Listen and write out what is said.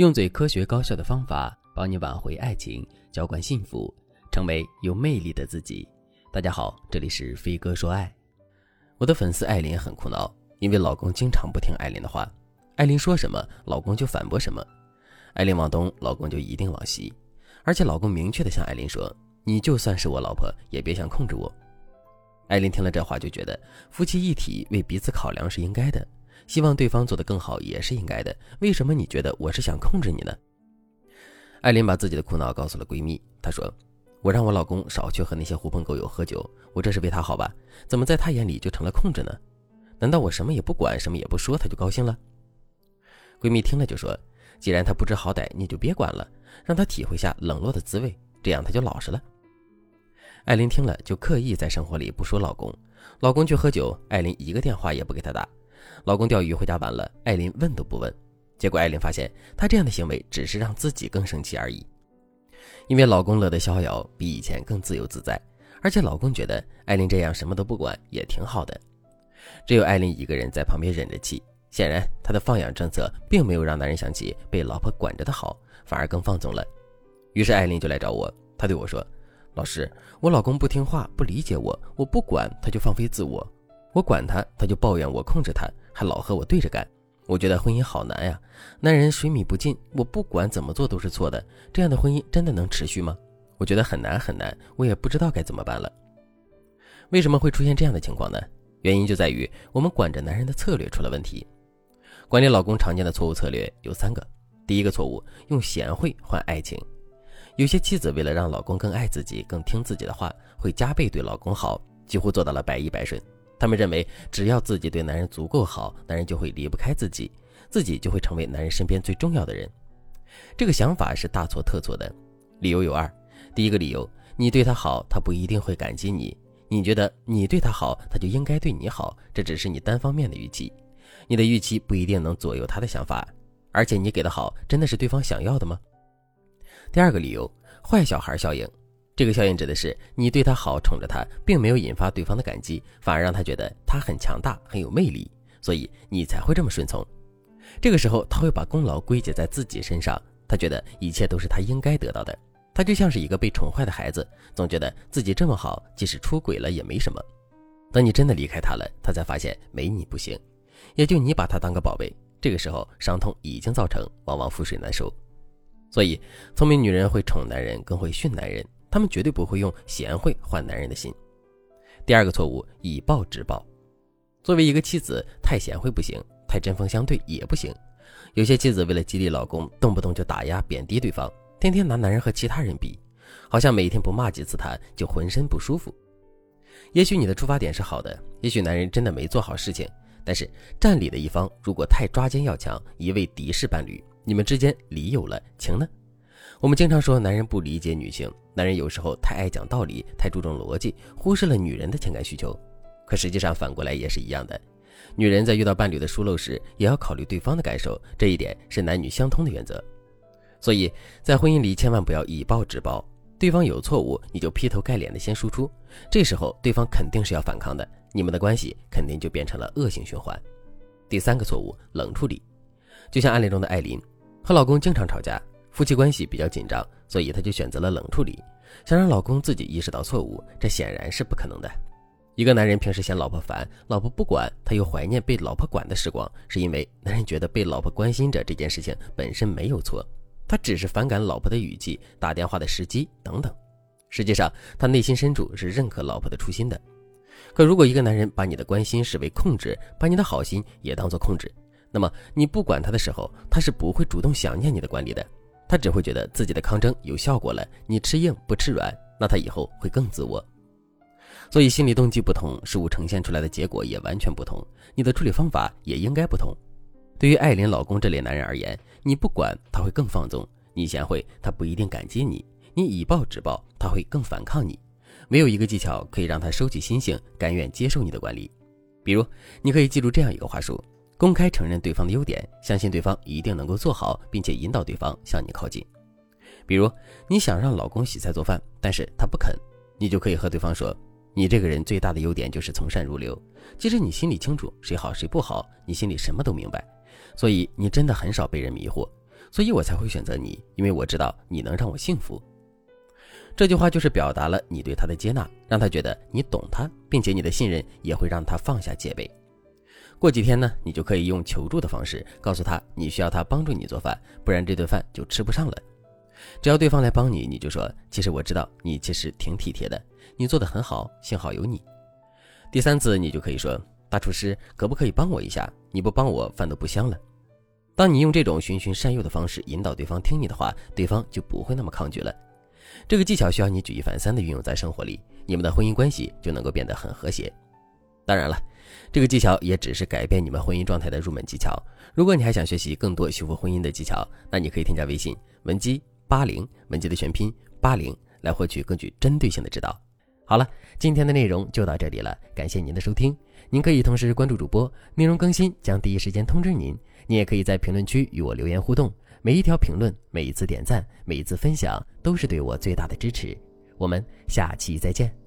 用最科学高效的方法帮你挽回爱情，浇灌幸福，成为有魅力的自己。大家好，这里是飞哥说爱。我的粉丝艾琳很苦恼，因为老公经常不听艾琳的话，艾琳说什么，老公就反驳什么。艾琳往东，老公就一定往西，而且老公明确的向艾琳说：“你就算是我老婆，也别想控制我。”艾琳听了这话，就觉得夫妻一体为彼此考量是应该的。希望对方做得更好也是应该的。为什么你觉得我是想控制你呢？艾琳把自己的苦恼告诉了闺蜜。她说：“我让我老公少去和那些狐朋狗友喝酒，我这是为他好吧？怎么在他眼里就成了控制呢？难道我什么也不管，什么也不说，他就高兴了？”闺蜜听了就说：“既然他不知好歹，你就别管了，让他体会下冷落的滋味，这样他就老实了。”艾琳听了就刻意在生活里不说老公，老公去喝酒，艾琳一个电话也不给他打。老公钓鱼回家晚了，艾琳问都不问，结果艾琳发现她这样的行为只是让自己更生气而已。因为老公乐得逍遥，比以前更自由自在，而且老公觉得艾琳这样什么都不管也挺好的。只有艾琳一个人在旁边忍着气，显然她的放养政策并没有让男人想起被老婆管着的好，反而更放纵了。于是艾琳就来找我，她对我说：“老师，我老公不听话，不理解我，我不管他就放飞自我。”我管他，他就抱怨我控制他，还老和我对着干。我觉得婚姻好难呀，男人水米不进，我不管怎么做都是错的。这样的婚姻真的能持续吗？我觉得很难很难，我也不知道该怎么办了。为什么会出现这样的情况呢？原因就在于我们管着男人的策略出了问题。管理老公常见的错误策略有三个。第一个错误，用贤惠换爱情。有些妻子为了让老公更爱自己、更听自己的话，会加倍对老公好，几乎做到了百依百顺。他们认为，只要自己对男人足够好，男人就会离不开自己，自己就会成为男人身边最重要的人。这个想法是大错特错的。理由有二：第一个理由，你对他好，他不一定会感激你。你觉得你对他好，他就应该对你好，这只是你单方面的预期。你的预期不一定能左右他的想法，而且你给的好，真的是对方想要的吗？第二个理由，坏小孩效应。这个效应指的是你对他好，宠着他，并没有引发对方的感激，反而让他觉得他很强大，很有魅力，所以你才会这么顺从。这个时候，他会把功劳归结在自己身上，他觉得一切都是他应该得到的。他就像是一个被宠坏的孩子，总觉得自己这么好，即使出轨了也没什么。等你真的离开他了，他才发现没你不行，也就你把他当个宝贝。这个时候，伤痛已经造成，往往覆水难收。所以，聪明女人会宠男人，更会训男人。他们绝对不会用贤惠换男人的心。第二个错误，以暴制暴。作为一个妻子，太贤惠不行，太针锋相对也不行。有些妻子为了激励老公，动不动就打压贬低对方，天天拿男人和其他人比，好像每天不骂几次他就浑身不舒服。也许你的出发点是好的，也许男人真的没做好事情，但是占理的一方如果太抓奸要强，一味敌视伴侣，你们之间理有了，情呢？我们经常说男人不理解女性，男人有时候太爱讲道理，太注重逻辑，忽视了女人的情感需求。可实际上反过来也是一样的，女人在遇到伴侣的疏漏时，也要考虑对方的感受，这一点是男女相通的原则。所以在婚姻里千万不要以暴制暴，对方有错误你就劈头盖脸的先输出，这时候对方肯定是要反抗的，你们的关系肯定就变成了恶性循环。第三个错误，冷处理，就像案例中的艾琳，和老公经常吵架。夫妻关系比较紧张，所以她就选择了冷处理，想让老公自己意识到错误，这显然是不可能的。一个男人平时嫌老婆烦，老婆不管，他又怀念被老婆管的时光，是因为男人觉得被老婆关心着这件事情本身没有错，他只是反感老婆的语气、打电话的时机等等。实际上，他内心深处是认可老婆的初心的。可如果一个男人把你的关心视为控制，把你的好心也当做控制，那么你不管他的时候，他是不会主动想念你的管理的。他只会觉得自己的抗争有效果了，你吃硬不吃软，那他以后会更自我。所以心理动机不同，事物呈现出来的结果也完全不同，你的处理方法也应该不同。对于艾琳老公这类男人而言，你不管他会更放纵，你贤惠他不一定感激你，你以暴制暴他会更反抗你。没有一个技巧可以让他收起心性，甘愿接受你的管理。比如，你可以记住这样一个话术。公开承认对方的优点，相信对方一定能够做好，并且引导对方向你靠近。比如，你想让老公洗菜做饭，但是他不肯，你就可以和对方说：“你这个人最大的优点就是从善如流。其实你心里清楚谁好谁不好，你心里什么都明白，所以你真的很少被人迷惑。所以我才会选择你，因为我知道你能让我幸福。这句话就是表达了你对他的接纳，让他觉得你懂他，并且你的信任也会让他放下戒备。过几天呢，你就可以用求助的方式告诉他你需要他帮助你做饭，不然这顿饭就吃不上了。只要对方来帮你，你就说：“其实我知道你其实挺体贴的，你做的很好，幸好有你。”第三次你就可以说：“大厨师，可不可以帮我一下？你不帮我，饭都不香了。”当你用这种循循善诱的方式引导对方听你的话，对方就不会那么抗拒了。这个技巧需要你举一反三的运用在生活里，你们的婚姻关系就能够变得很和谐。当然了，这个技巧也只是改变你们婚姻状态的入门技巧。如果你还想学习更多修复婚姻的技巧，那你可以添加微信文姬八零，文姬的全拼八零，来获取更具针对性的指导。好了，今天的内容就到这里了，感谢您的收听。您可以同时关注主播，内容更新将第一时间通知您。你也可以在评论区与我留言互动，每一条评论、每一次点赞、每一次分享，都是对我最大的支持。我们下期再见。